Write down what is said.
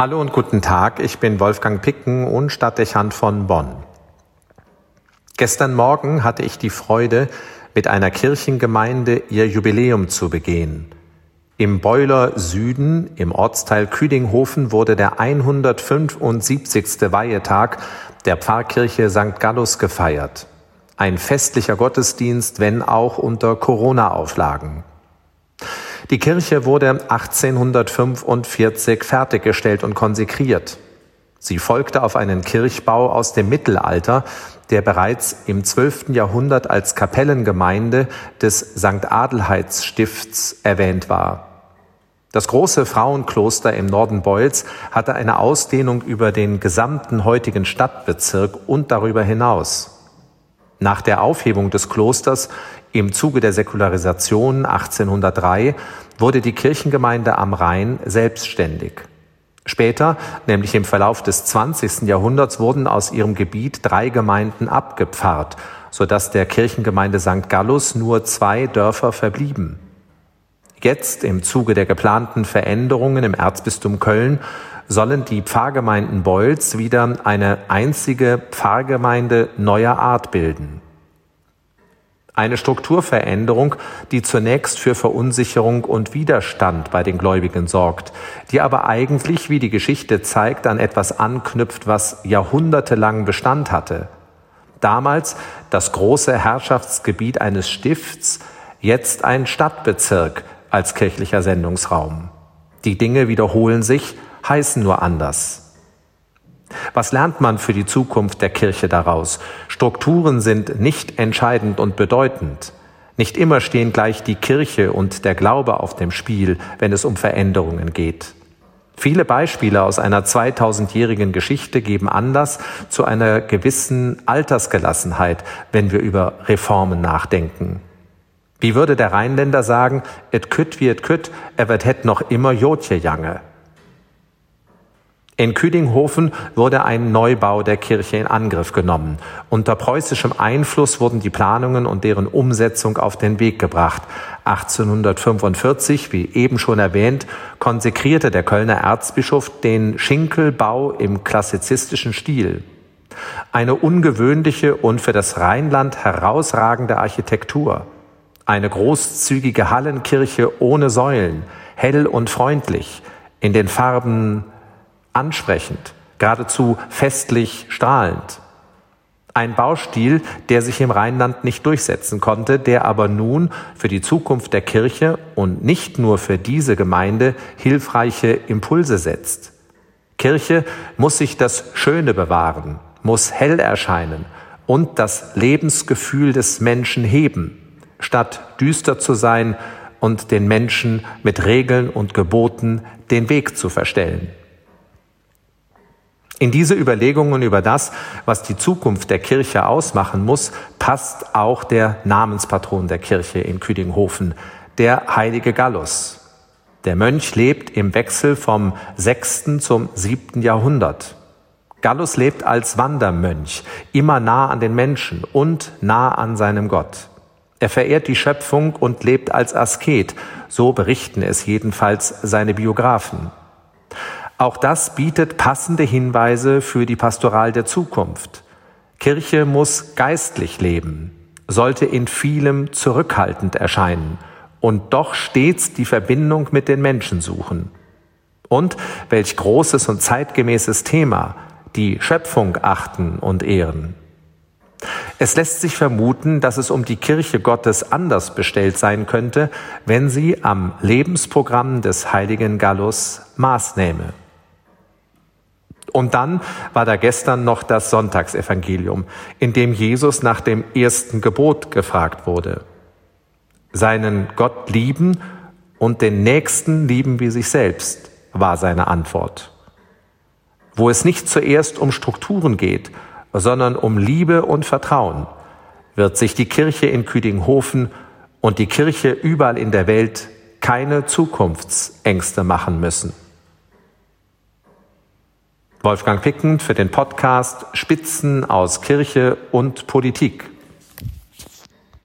Hallo und guten Tag, ich bin Wolfgang Picken und Stadtdechant von Bonn. Gestern Morgen hatte ich die Freude, mit einer Kirchengemeinde ihr Jubiläum zu begehen. Im Beuler Süden, im Ortsteil Küdinghofen, wurde der 175. Weihetag der Pfarrkirche St. Gallus gefeiert. Ein festlicher Gottesdienst, wenn auch unter Corona-Auflagen. Die Kirche wurde 1845 fertiggestellt und konsekriert. Sie folgte auf einen Kirchbau aus dem Mittelalter, der bereits im 12. Jahrhundert als Kapellengemeinde des St. Adelheids Stifts erwähnt war. Das große Frauenkloster im Norden Beuls hatte eine Ausdehnung über den gesamten heutigen Stadtbezirk und darüber hinaus. Nach der Aufhebung des Klosters im Zuge der Säkularisation 1803 wurde die Kirchengemeinde am Rhein selbstständig. Später, nämlich im Verlauf des 20. Jahrhunderts, wurden aus ihrem Gebiet drei Gemeinden abgepfarrt, sodass der Kirchengemeinde St. Gallus nur zwei Dörfer verblieben. Jetzt, im Zuge der geplanten Veränderungen im Erzbistum Köln, sollen die Pfarrgemeinden Beutz wieder eine einzige Pfarrgemeinde neuer Art bilden. Eine Strukturveränderung, die zunächst für Verunsicherung und Widerstand bei den Gläubigen sorgt, die aber eigentlich, wie die Geschichte zeigt, an etwas anknüpft, was jahrhundertelang Bestand hatte. Damals das große Herrschaftsgebiet eines Stifts, jetzt ein Stadtbezirk als kirchlicher Sendungsraum. Die Dinge wiederholen sich, heißen nur anders. Was lernt man für die Zukunft der Kirche daraus? Strukturen sind nicht entscheidend und bedeutend. Nicht immer stehen gleich die Kirche und der Glaube auf dem Spiel, wenn es um Veränderungen geht. Viele Beispiele aus einer 2000-jährigen Geschichte geben Anlass zu einer gewissen Altersgelassenheit, wenn wir über Reformen nachdenken. Wie würde der Rheinländer sagen, et kütt wie et kütt, er wird het noch immer Jotje jange. In Küdinghofen wurde ein Neubau der Kirche in Angriff genommen. Unter preußischem Einfluss wurden die Planungen und deren Umsetzung auf den Weg gebracht. 1845, wie eben schon erwähnt, konsekrierte der Kölner Erzbischof den Schinkelbau im klassizistischen Stil. Eine ungewöhnliche und für das Rheinland herausragende Architektur. Eine großzügige Hallenkirche ohne Säulen, hell und freundlich, in den Farben ansprechend, geradezu festlich strahlend. Ein Baustil, der sich im Rheinland nicht durchsetzen konnte, der aber nun für die Zukunft der Kirche und nicht nur für diese Gemeinde hilfreiche Impulse setzt. Kirche muss sich das Schöne bewahren, muss hell erscheinen und das Lebensgefühl des Menschen heben, statt düster zu sein und den Menschen mit Regeln und Geboten den Weg zu verstellen. In diese Überlegungen über das, was die Zukunft der Kirche ausmachen muss, passt auch der Namenspatron der Kirche in Küdinghofen, der heilige Gallus. Der Mönch lebt im Wechsel vom sechsten zum siebten Jahrhundert. Gallus lebt als Wandermönch, immer nah an den Menschen und nah an seinem Gott. Er verehrt die Schöpfung und lebt als Asket, so berichten es jedenfalls seine Biografen. Auch das bietet passende Hinweise für die Pastoral der Zukunft. Kirche muss geistlich leben, sollte in vielem zurückhaltend erscheinen und doch stets die Verbindung mit den Menschen suchen. Und welch großes und zeitgemäßes Thema, die Schöpfung achten und ehren. Es lässt sich vermuten, dass es um die Kirche Gottes anders bestellt sein könnte, wenn sie am Lebensprogramm des heiligen Gallus Maß nähme. Und dann war da gestern noch das Sonntagsevangelium, in dem Jesus nach dem ersten Gebot gefragt wurde. Seinen Gott lieben und den Nächsten lieben wie sich selbst, war seine Antwort. Wo es nicht zuerst um Strukturen geht, sondern um Liebe und Vertrauen, wird sich die Kirche in Küdinghofen und die Kirche überall in der Welt keine Zukunftsängste machen müssen. Wolfgang Picken für den Podcast Spitzen aus Kirche und Politik.